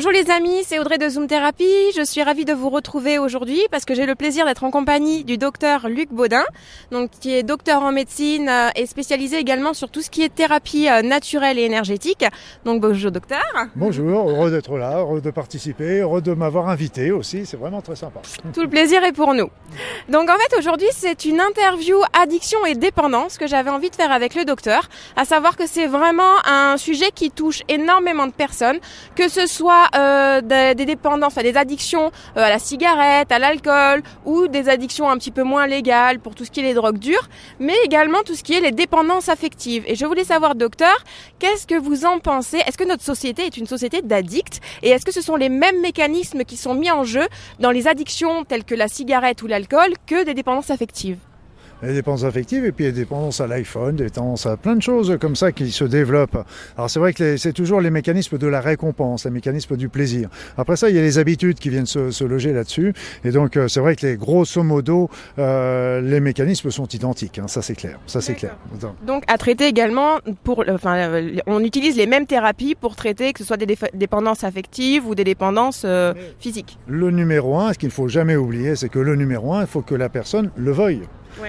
Bonjour les amis, c'est Audrey de Zoom Therapy. Je suis ravie de vous retrouver aujourd'hui parce que j'ai le plaisir d'être en compagnie du docteur Luc Baudin, donc qui est docteur en médecine euh, et spécialisé également sur tout ce qui est thérapie euh, naturelle et énergétique. Donc bonjour docteur. Bonjour, heureux d'être là, heureux de participer, heureux de m'avoir invité aussi, c'est vraiment très sympa. Tout le plaisir est pour nous. Donc en fait aujourd'hui c'est une interview addiction et dépendance que j'avais envie de faire avec le docteur, à savoir que c'est vraiment un sujet qui touche énormément de personnes, que ce soit euh, des, des, dépendances, des addictions euh, à la cigarette, à l'alcool, ou des addictions un petit peu moins légales pour tout ce qui est les drogues dures, mais également tout ce qui est les dépendances affectives. Et je voulais savoir, docteur, qu'est-ce que vous en pensez? Est-ce que notre société est une société d'addicts? Et est-ce que ce sont les mêmes mécanismes qui sont mis en jeu dans les addictions telles que la cigarette ou l'alcool que des dépendances affectives? Les dépendances affectives et puis les dépendances à l'iPhone, des dépendances à plein de choses comme ça qui se développent. Alors c'est vrai que c'est toujours les mécanismes de la récompense, les mécanismes du plaisir. Après ça, il y a les habitudes qui viennent se, se loger là-dessus. Et donc euh, c'est vrai que les grosso modo, euh, les mécanismes sont identiques. Hein, ça c'est clair. Ça c'est clair. Donc à traiter également pour, enfin, euh, on utilise les mêmes thérapies pour traiter que ce soit des dépendances affectives ou des dépendances physiques. Le numéro un, ce qu'il ne faut jamais oublier, c'est que le numéro un, il faut que la personne le veuille.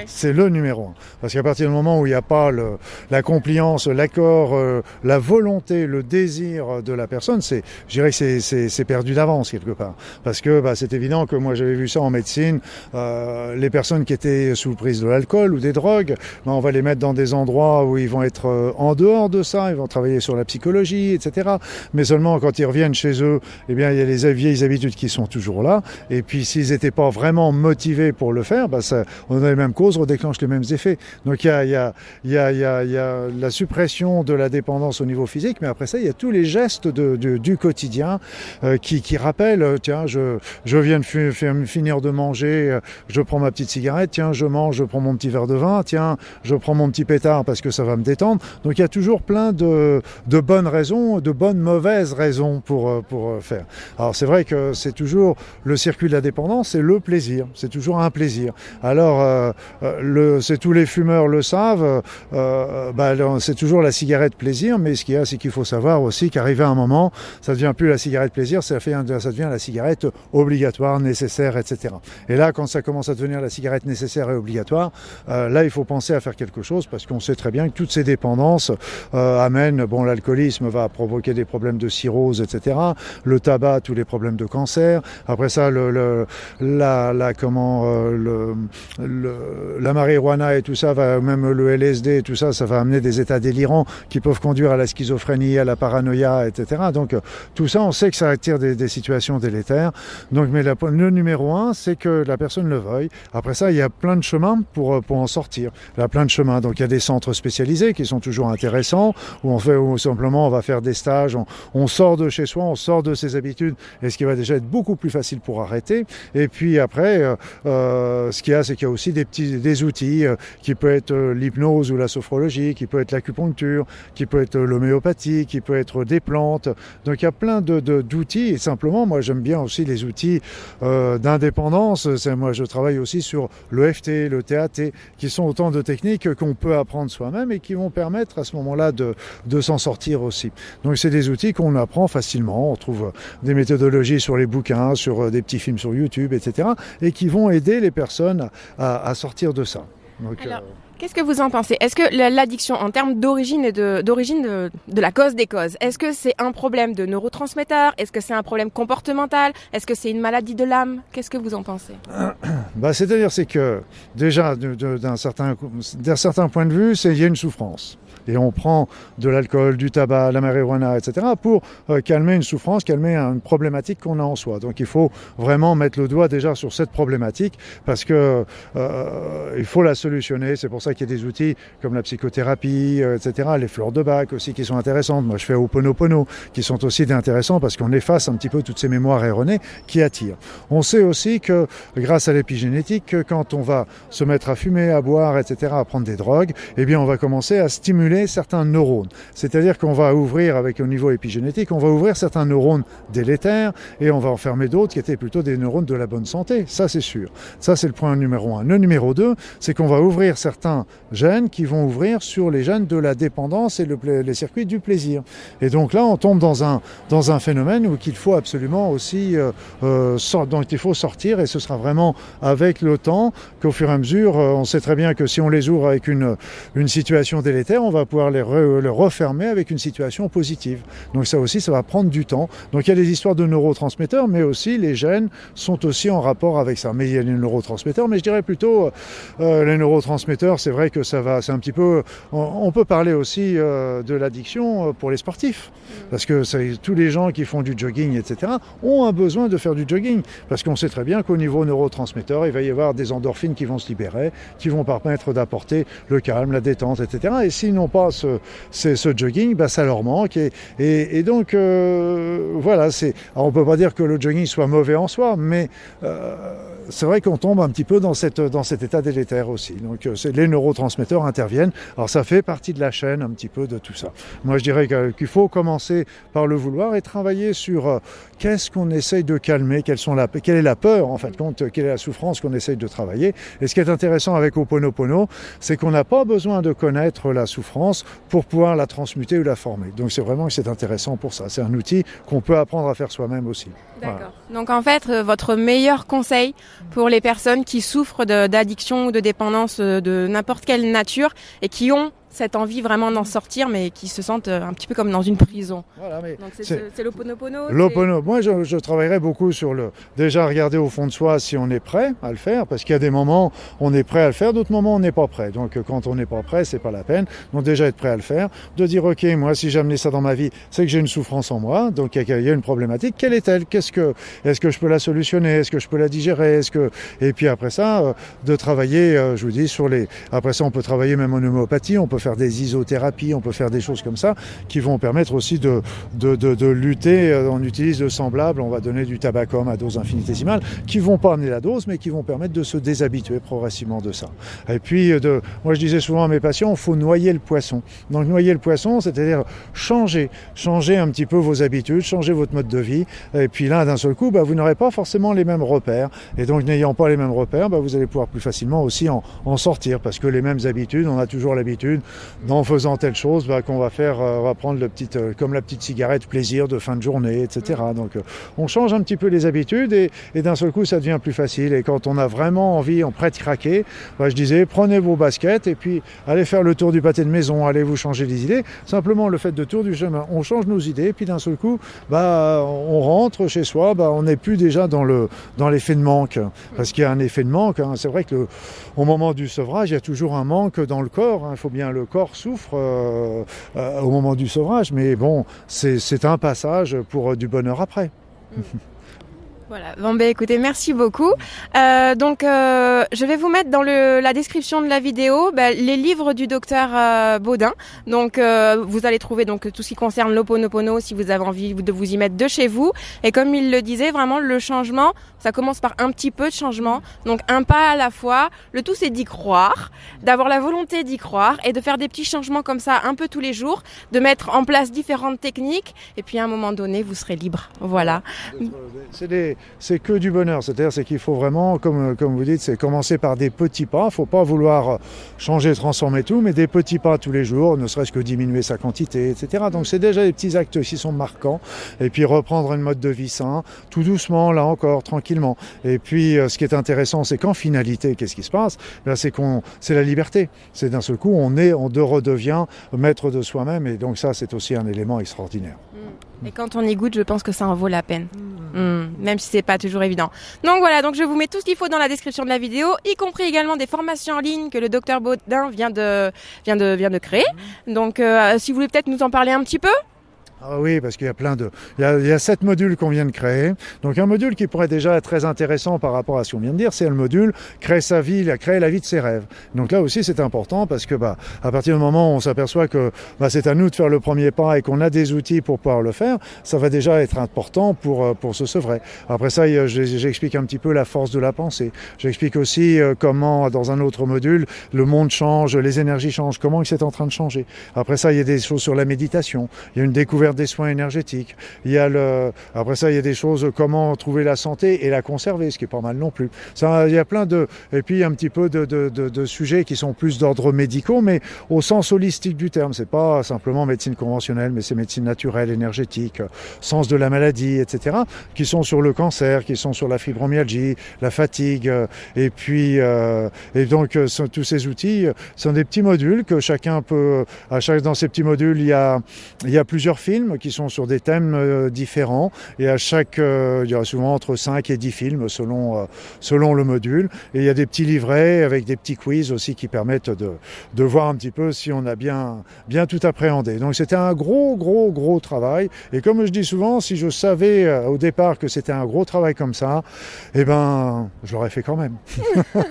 C'est le numéro un. Parce qu'à partir du moment où il n'y a pas le, la compliance, l'accord, euh, la volonté, le désir de la personne, c'est, je dirais que c'est perdu d'avance quelque part. Parce que bah, c'est évident que moi j'avais vu ça en médecine, euh, les personnes qui étaient sous prise de l'alcool ou des drogues, bah, on va les mettre dans des endroits où ils vont être euh, en dehors de ça, ils vont travailler sur la psychologie, etc. Mais seulement quand ils reviennent chez eux, eh bien il y a les vieilles habitudes qui sont toujours là. Et puis s'ils n'étaient pas vraiment motivés pour le faire, bah, ça, on avait même cause redéclenche les mêmes effets. Donc il y a, y, a, y, y, a, la suppression de la dépendance au niveau physique, mais après ça, il y a tous les gestes du quotidien euh, qui, rappellent, euh, tiens, je, viens de finir de manger, euh, je prends ma petite cigarette, tiens, je mange, je prends mon petit verre de vin, tiens, je prends mon petit pétard parce que ça va me détendre. Donc il y a toujours plein de, bonnes raisons, de bonnes mauvaises raisons pour, faire. Alors c'est vrai que c'est toujours le circuit de la dépendance, c'est le plaisir, c'est toujours un plaisir. Alors le, c'est tous les fumeurs le savent, euh, bah, c'est toujours la cigarette plaisir, mais ce qu'il y a, c'est qu'il faut savoir aussi qu'arrivé à un moment, ça devient plus la cigarette plaisir, ça, ça devient la cigarette obligatoire, nécessaire, etc. Et là, quand ça commence à devenir la cigarette nécessaire et obligatoire, euh, là, il faut penser à faire quelque chose parce qu'on sait très bien que toutes ces dépendances euh, amènent, bon, l'alcoolisme va provoquer des problèmes de cirrhose, etc. Le tabac, tous les problèmes de cancer. Après ça, le, le la, la, comment, euh, le, le la marijuana et tout ça, va, même le LSD et tout ça, ça va amener des états délirants qui peuvent conduire à la schizophrénie, à la paranoïa, etc. Donc tout ça, on sait que ça attire des, situations délétères. Donc, mais le numéro un, c'est que la personne le veuille. Après ça, il y a plein de chemins pour, pour en sortir. Il y a plein de chemins. Donc il y a des centres spécialisés qui sont toujours intéressants, où on fait, où simplement on va faire des stages, on, on sort de chez soi, on sort de ses habitudes, et ce qui va déjà être beaucoup plus facile pour arrêter. Et puis après, euh, ce qu'il y a, c'est qu'il y a aussi des petits des outils euh, qui peut être euh, l'hypnose ou la sophrologie, qui peut être l'acupuncture, qui peut être l'homéopathie, qui peut être des plantes. Donc il y a plein de d'outils et simplement moi j'aime bien aussi les outils euh, d'indépendance. Moi je travaille aussi sur l'EFT, le TAT, qui sont autant de techniques qu'on peut apprendre soi-même et qui vont permettre à ce moment-là de, de s'en sortir aussi. Donc c'est des outils qu'on apprend facilement. On trouve des méthodologies sur les bouquins, sur des petits films sur YouTube, etc. et qui vont aider les personnes à, à sortir de ça. Euh... qu'est-ce que vous en pensez? Est-ce que l'addiction, en termes d'origine et de, d'origine de, de, la cause des causes, est-ce que c'est un problème de neurotransmetteur Est-ce que c'est un problème comportemental? Est-ce que c'est une maladie de l'âme? Qu'est-ce que vous en pensez? Bah, C'est-à-dire, c'est que déjà, d'un certain, d'un certain point de vue, il y a une souffrance et on prend de l'alcool, du tabac, la marijuana, etc. pour euh, calmer une souffrance, calmer une problématique qu'on a en soi. Donc il faut vraiment mettre le doigt déjà sur cette problématique parce que euh, il faut la solutionner. C'est pour ça qu'il y a des outils comme la psychothérapie, euh, etc. Les fleurs de bac aussi qui sont intéressantes. Moi je fais Oponopono qui sont aussi intéressants parce qu'on efface un petit peu toutes ces mémoires erronées qui attirent. On sait aussi que grâce à l'épigénétique, que quand on va se mettre à fumer, à boire, etc., à prendre des drogues, eh bien on va commencer à stimuler certains neurones. C'est-à-dire qu'on va ouvrir, avec au niveau épigénétique, on va ouvrir certains neurones délétères et on va enfermer d'autres qui étaient plutôt des neurones de la bonne santé. Ça, c'est sûr. Ça, c'est le point numéro un. Le numéro deux, c'est qu'on va ouvrir certains gènes qui vont ouvrir sur les gènes de la dépendance et le, les circuits du plaisir. Et donc là, on tombe dans un, dans un phénomène où il faut absolument aussi, euh, euh, il faut sortir, et ce sera vraiment avec le temps qu'au fur et à mesure, euh, on sait très bien que si on les ouvre avec une, une situation délétère, on va pouvoir les, refermer avec une situation positive. Donc ça aussi, ça va prendre du temps. Donc il y a des histoires de neurotransmetteurs, mais aussi les gènes sont aussi en rapport avec ça. Mais il y a les neurotransmetteurs, mais je dirais plutôt euh, les neurotransmetteurs, c'est vrai que ça va, c'est un petit peu. On, peut parler aussi euh, de l'addiction euh, pour les sportifs, parce que tous les gens qui font du jogging, etc., ont un besoin de faire du jogging, parce qu'on sait très bien qu'au niveau neurotransmetteur, il va y avoir des endorphines qui vont se libérer, qui vont permettre d'apporter le calme, la détente, etc. Et s'ils n'ont pas ce, jogging, bah, ça leur manque. Et, donc, voilà, c'est. On peut pas dire que le jogging soit mauvais en soi, mais c'est vrai qu'on tombe un petit peu dans, cette, dans cet état délétère aussi. Donc euh, les neurotransmetteurs interviennent. Alors ça fait partie de la chaîne un petit peu de tout ça. Moi je dirais qu'il faut commencer par le vouloir et travailler sur euh, qu'est-ce qu'on essaye de calmer, quelles sont la, quelle est la peur en fait, compte, quelle est la souffrance qu'on essaye de travailler. Et ce qui est intéressant avec Oponopono, c'est qu'on n'a pas besoin de connaître la souffrance pour pouvoir la transmuter ou la former. Donc c'est vraiment c'est intéressant pour ça. C'est un outil qu'on peut apprendre à faire soi-même aussi. D'accord. Donc en fait, euh, votre meilleur conseil pour les personnes qui souffrent d'addiction ou de dépendance euh, de n'importe quelle nature et qui ont cette envie vraiment d'en sortir, mais qui se sentent euh, un petit peu comme dans une prison. Voilà, mais Donc c'est l'oponopono L'opono. Moi, je, je, travaillerai beaucoup sur le. Déjà, regarder au fond de soi si on est prêt à le faire, parce qu'il y a des moments on est prêt à le faire, d'autres moments on n'est pas prêt. Donc, quand on n'est pas prêt, c'est pas la peine. Donc, déjà être prêt à le faire, de dire ok, moi, si j'ai amené ça dans ma vie, c'est que j'ai une souffrance en moi, donc il y a une problématique. Quelle est-elle? Qu'est-ce que Est-ce que je peux la solutionner? Est-ce que je peux la digérer? Est-ce que Et puis après ça, euh, de travailler, euh, je vous dis, sur les. Après ça, on peut travailler même en homéopathie, on peut faire des isothérapies, on peut faire des choses comme ça qui vont permettre aussi de, de, de, lutter. Euh, on utilise de semblables, on va donner du tabacum à dose infinitésimale, qui vont pas amener la dose, mais qui vont permettre de se déshabituer progressivement de ça. Et puis, euh, de, moi je disais souvent à mes patients, il faut noyer le poisson. Donc noyer le poisson, c'est-à-dire changer, changer un petit peu vos habitudes, changer votre mode de vie. Et puis là, d'un seul coup, bah, vous n'aurez pas forcément les mêmes repères. Et donc n'ayant pas les mêmes repères, bah, vous allez pouvoir plus facilement aussi en, en sortir, parce que les mêmes habitudes, on a toujours l'habitude en faisant telle chose, bah, qu'on va faire, euh, on va prendre le petit, euh, comme la petite cigarette plaisir de fin de journée, etc. Donc, euh, on change un petit peu les habitudes et, d'un seul coup, ça devient plus facile. Et quand on a vraiment envie, on prête craquer, bah, je disais, prenez vos baskets et puis allez faire le tour du pâté de maison, allez vous changer les idées. Simplement, le fait de tour du chemin, on change nos idées et puis d'un seul coup, bah, on rentre chez soi, bah, on n'est plus déjà dans le, dans l'effet de manque. Parce qu'il y a un effet de manque. Hein. C'est vrai que au moment du sevrage, il y a toujours un manque dans le corps. Hein. Il faut bien le corps souffre euh, euh, au moment du sauvage, mais bon, c'est un passage pour du bonheur après. Mm. Voilà. Bon ben écoutez, merci beaucoup. Euh, donc euh, je vais vous mettre dans le, la description de la vidéo ben, les livres du docteur euh, Baudin. Donc euh, vous allez trouver donc tout ce qui concerne l'oponopono si vous avez envie de vous y mettre de chez vous. Et comme il le disait, vraiment le changement, ça commence par un petit peu de changement, donc un pas à la fois. Le tout c'est d'y croire, d'avoir la volonté d'y croire et de faire des petits changements comme ça un peu tous les jours, de mettre en place différentes techniques et puis à un moment donné vous serez libre. Voilà. C'est que du bonheur. C'est-à-dire c'est qu'il faut vraiment, comme, comme vous dites, c'est commencer par des petits pas. Il ne faut pas vouloir changer, transformer tout, mais des petits pas tous les jours, ne serait-ce que diminuer sa quantité, etc. Donc c'est déjà des petits actes qui sont marquants. Et puis reprendre une mode de vie sain, tout doucement, là encore, tranquillement. Et puis euh, ce qui est intéressant, c'est qu'en finalité, qu'est-ce qui se passe? C'est qu'on, c'est la liberté. C'est d'un seul coup, on est, on redevient maître de soi-même. Et donc ça, c'est aussi un élément extraordinaire. Mm. Et quand on y goûte, je pense que ça en vaut la peine. Mm. Même si c'est pas toujours évident. Donc voilà, donc je vous mets tout ce qu'il faut dans la description de la vidéo, y compris également des formations en ligne que le docteur Baudin vient de, vient de, vient de créer. Donc euh, si vous voulez peut-être nous en parler un petit peu ah oui, parce qu'il y a plein de... Il y a, il y a sept modules qu'on vient de créer. Donc un module qui pourrait déjà être très intéressant par rapport à ce qu'on vient de dire, c'est le module créer sa vie, créer la vie de ses rêves. Donc là aussi c'est important parce que bah, à partir du moment où on s'aperçoit que bah, c'est à nous de faire le premier pas et qu'on a des outils pour pouvoir le faire, ça va déjà être important pour, euh, pour se sevrer. Après ça, j'explique un petit peu la force de la pensée. J'explique aussi euh, comment, dans un autre module, le monde change, les énergies changent, comment c'est en train de changer. Après ça, il y a des choses sur la méditation. Il y a une découverte des soins énergétiques. Il y a le, après ça, il y a des choses comment trouver la santé et la conserver, ce qui est pas mal non plus. Il y a plein de, et puis un petit peu de, de, de, sujets qui sont plus d'ordre médicaux, mais au sens holistique du terme. C'est pas simplement médecine conventionnelle, mais c'est médecine naturelle, énergétique, sens de la maladie, etc., qui sont sur le cancer, qui sont sur la fibromyalgie, la fatigue, et puis, euh, et donc tous ces outils sont des petits modules que chacun peut, à chaque dans ces petits modules, il y a, il y a plusieurs films qui sont sur des thèmes euh, différents et à chaque, euh, il y a souvent entre 5 et 10 films selon, euh, selon le module. Et il y a des petits livrets avec des petits quiz aussi qui permettent de, de voir un petit peu si on a bien, bien tout appréhendé. Donc c'était un gros, gros, gros travail. Et comme je dis souvent, si je savais au départ que c'était un gros travail comme ça, eh ben, je l'aurais fait quand même.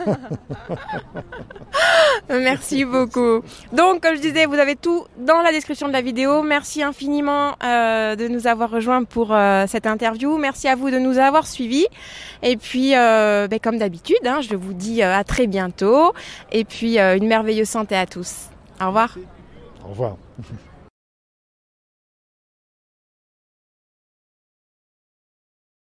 Merci beaucoup. Donc, comme je disais, vous avez tout dans la description de la vidéo. Merci infiniment euh, de nous avoir rejoints pour euh, cette interview. Merci à vous de nous avoir suivis. Et puis, euh, ben, comme d'habitude, hein, je vous dis à très bientôt. Et puis, une merveilleuse santé à tous. Au revoir. Au revoir.